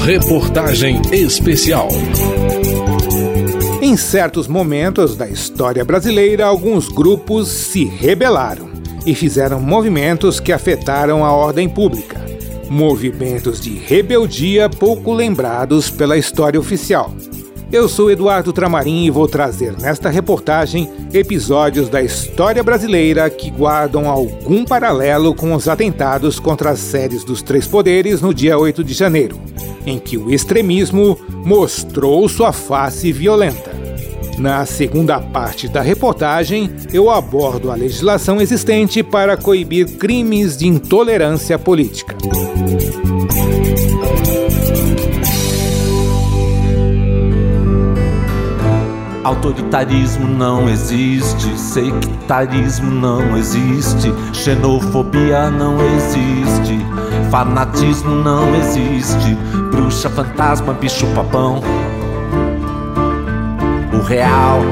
Reportagem especial. Em certos momentos da história brasileira, alguns grupos se rebelaram e fizeram movimentos que afetaram a ordem pública. Movimentos de rebeldia pouco lembrados pela história oficial. Eu sou Eduardo Tramarim e vou trazer nesta reportagem episódios da história brasileira que guardam algum paralelo com os atentados contra as sedes dos três poderes no dia 8 de janeiro, em que o extremismo mostrou sua face violenta. Na segunda parte da reportagem, eu abordo a legislação existente para coibir crimes de intolerância política. Autoritarismo não existe, sectarismo não existe, xenofobia não existe, fanatismo não existe, bruxa, fantasma, bicho, papão. O real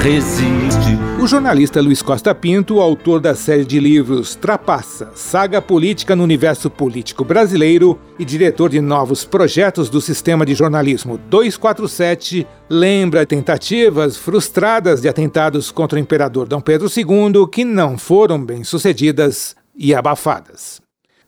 resiste. O jornalista Luiz Costa Pinto, autor da série de livros Trapaça, Saga Política no Universo Político Brasileiro e diretor de novos projetos do Sistema de Jornalismo 247, lembra tentativas frustradas de atentados contra o imperador Dom Pedro II que não foram bem sucedidas e abafadas.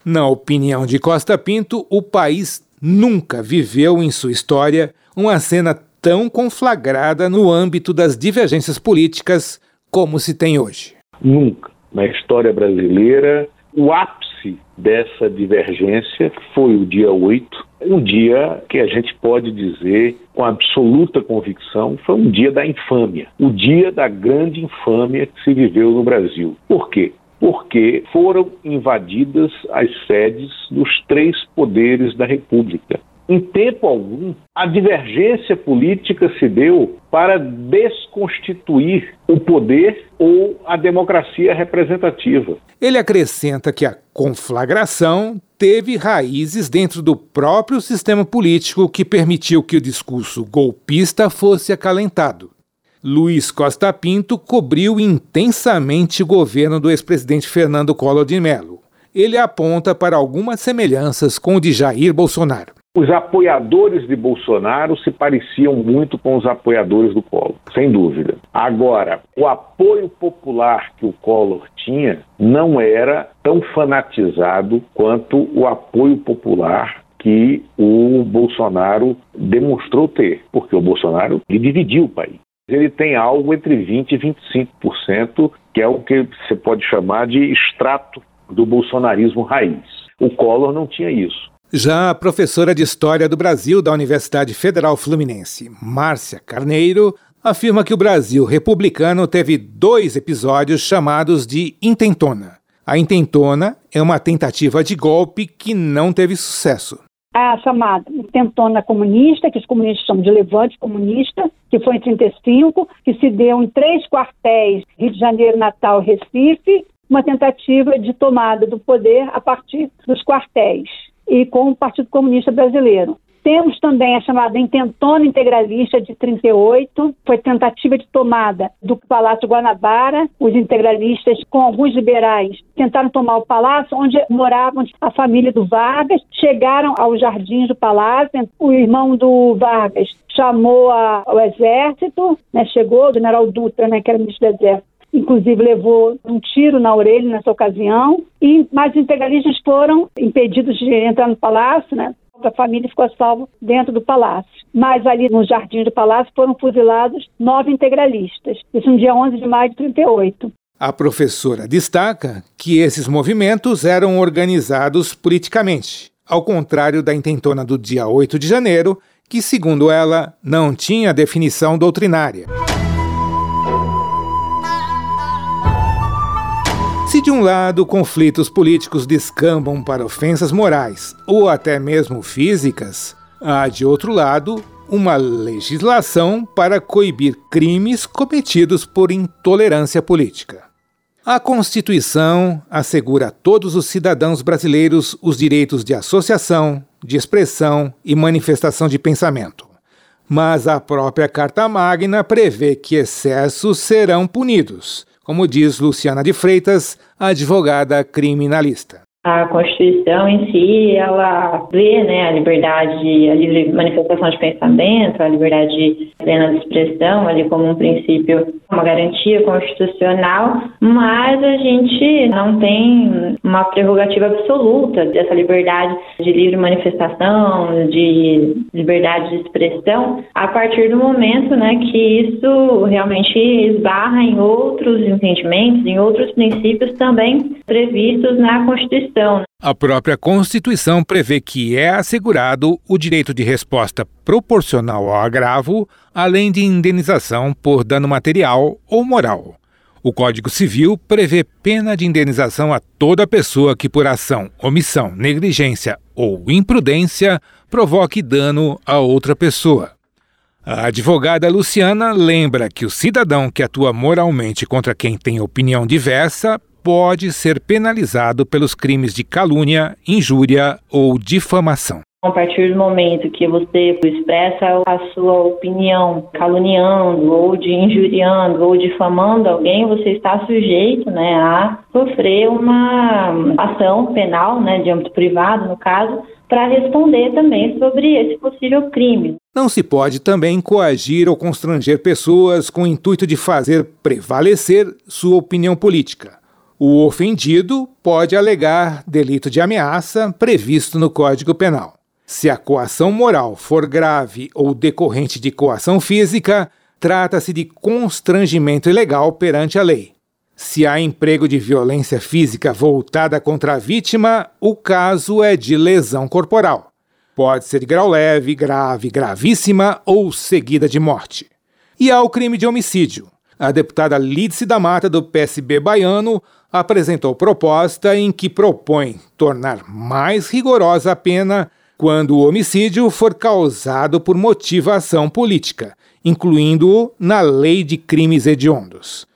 Na opinião de Costa Pinto, o país nunca viveu em sua história uma cena tão conflagrada no âmbito das divergências políticas como se tem hoje. Nunca. Na história brasileira, o ápice dessa divergência foi o dia 8, um dia que a gente pode dizer com absoluta convicção foi um dia da infâmia, o dia da grande infâmia que se viveu no Brasil. Por quê? Porque foram invadidas as sedes dos três poderes da República. Em tempo algum, a divergência política se deu para desconstituir o poder ou a democracia representativa. Ele acrescenta que a conflagração teve raízes dentro do próprio sistema político que permitiu que o discurso golpista fosse acalentado. Luiz Costa Pinto cobriu intensamente o governo do ex-presidente Fernando Collor de Mello. Ele aponta para algumas semelhanças com o de Jair Bolsonaro. Os apoiadores de Bolsonaro se pareciam muito com os apoiadores do Collor, sem dúvida. Agora, o apoio popular que o Collor tinha não era tão fanatizado quanto o apoio popular que o Bolsonaro demonstrou ter, porque o Bolsonaro dividiu o país. Ele tem algo entre 20% e 25%, que é o que você pode chamar de extrato do bolsonarismo raiz. O Collor não tinha isso. Já a professora de História do Brasil da Universidade Federal Fluminense, Márcia Carneiro, afirma que o Brasil republicano teve dois episódios chamados de intentona. A intentona é uma tentativa de golpe que não teve sucesso. A chamada intentona comunista, que os comunistas chamam de levante comunista, que foi em 35, que se deu em três quartéis, Rio de Janeiro, Natal Recife, uma tentativa de tomada do poder a partir dos quartéis e com o Partido Comunista Brasileiro. Temos também a chamada intentona integralista de 38, foi tentativa de tomada do Palácio Guanabara. Os integralistas, com alguns liberais, tentaram tomar o palácio, onde moravam a família do Vargas, chegaram aos jardins do palácio. O irmão do Vargas chamou a, o exército, né, chegou, o general Dutra, né, que era ministro do exército, inclusive levou um tiro na orelha nessa ocasião, e mais integralistas foram impedidos de entrar no palácio, né? A família ficou salva dentro do palácio. Mas ali no jardim do palácio foram fuzilados nove integralistas. Isso no dia 11 de maio de 38. A professora destaca que esses movimentos eram organizados politicamente, ao contrário da intentona do dia 8 de janeiro, que, segundo ela, não tinha definição doutrinária. De um lado conflitos políticos descambam para ofensas morais ou até mesmo físicas, há de outro lado uma legislação para coibir crimes cometidos por intolerância política. A Constituição assegura a todos os cidadãos brasileiros os direitos de associação, de expressão e manifestação de pensamento. Mas a própria Carta Magna prevê que excessos serão punidos como diz Luciana de Freitas, advogada criminalista. A Constituição em si, ela vê né, a liberdade, a livre manifestação de pensamento, a liberdade plena de expressão ali como um princípio, uma garantia constitucional, mas a gente não tem uma prerrogativa absoluta dessa liberdade de livre manifestação, de liberdade de expressão, a partir do momento né, que isso realmente esbarra em outros entendimentos, em outros princípios também previstos na Constituição. Constituição. A própria Constituição prevê que é assegurado o direito de resposta proporcional ao agravo, além de indenização por dano material ou moral. O Código Civil prevê pena de indenização a toda pessoa que, por ação, omissão, negligência ou imprudência, provoque dano a outra pessoa. A advogada Luciana lembra que o cidadão que atua moralmente contra quem tem opinião diversa pode ser penalizado pelos crimes de calúnia, injúria ou difamação. A partir do momento que você expressa a sua opinião caluniando ou de injuriando ou difamando alguém, você está sujeito né, a sofrer uma ação penal, né, de âmbito privado, no caso, para responder também sobre esse possível crime. Não se pode também coagir ou constranger pessoas com o intuito de fazer prevalecer sua opinião política. O ofendido pode alegar delito de ameaça previsto no Código Penal. Se a coação moral for grave ou decorrente de coação física, trata-se de constrangimento ilegal perante a lei. Se há emprego de violência física voltada contra a vítima, o caso é de lesão corporal. Pode ser de grau leve, grave, gravíssima ou seguida de morte. E há o crime de homicídio. A deputada Lídice da Mata, do PSB baiano, apresentou proposta em que propõe tornar mais rigorosa a pena quando o homicídio for causado por motivação política, incluindo-o na lei de crimes hediondos.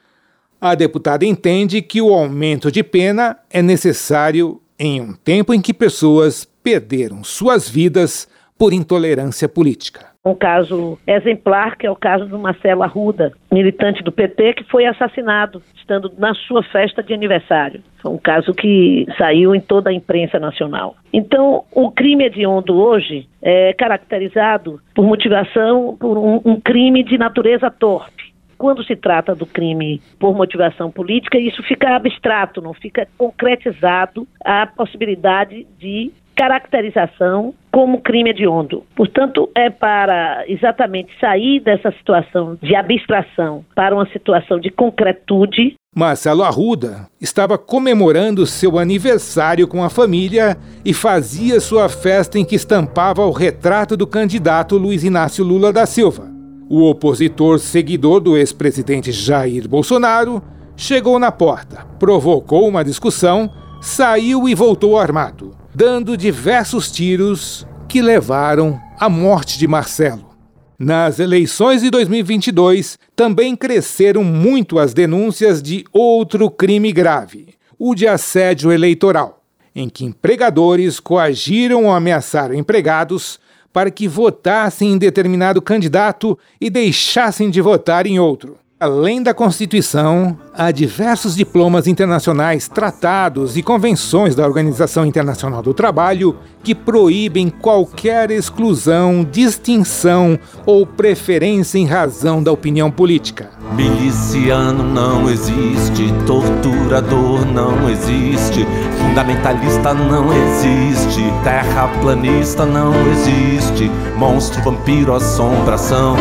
A deputada entende que o aumento de pena é necessário em um tempo em que pessoas perderam suas vidas por intolerância política um caso exemplar, que é o caso do Marcelo Arruda, militante do PT, que foi assassinado estando na sua festa de aniversário. Foi um caso que saiu em toda a imprensa nacional. Então, o crime hediondo hoje é caracterizado por motivação, por um, um crime de natureza torpe quando se trata do crime por motivação política, isso fica abstrato, não fica concretizado a possibilidade de caracterização como crime hediondo. Portanto, é para exatamente sair dessa situação de abstração para uma situação de concretude. Marcelo Arruda estava comemorando seu aniversário com a família e fazia sua festa em que estampava o retrato do candidato Luiz Inácio Lula da Silva. O opositor seguidor do ex-presidente Jair Bolsonaro chegou na porta, provocou uma discussão, saiu e voltou armado dando diversos tiros que levaram à morte de Marcelo. Nas eleições de 2022, também cresceram muito as denúncias de outro crime grave, o de assédio eleitoral, em que empregadores coagiram ou ameaçaram empregados para que votassem em determinado candidato e deixassem de votar em outro. Além da Constituição, há diversos diplomas internacionais, tratados e convenções da Organização Internacional do Trabalho que proíbem qualquer exclusão, distinção ou preferência em razão da opinião política. Miliciano não existe, torturador não existe, fundamentalista não existe, terraplanista não existe, monstro, vampiro, assombração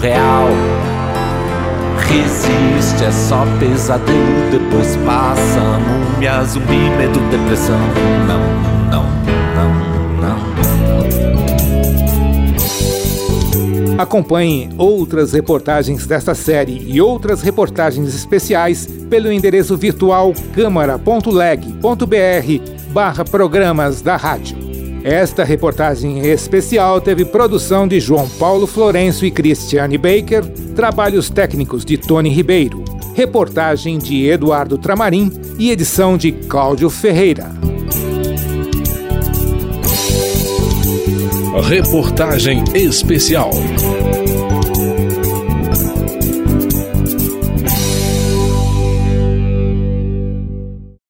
real. Resiste, é só pesadelo, depois passa. Múmia, zumbi, medo, depressão. Não, não, não, não. Acompanhe outras reportagens desta série e outras reportagens especiais pelo endereço virtual câmara.leg.br barra programas da rádio. Esta reportagem especial teve produção de João Paulo Florencio e Cristiane Baker, trabalhos técnicos de Tony Ribeiro, reportagem de Eduardo Tramarim e edição de Cláudio Ferreira. Reportagem especial.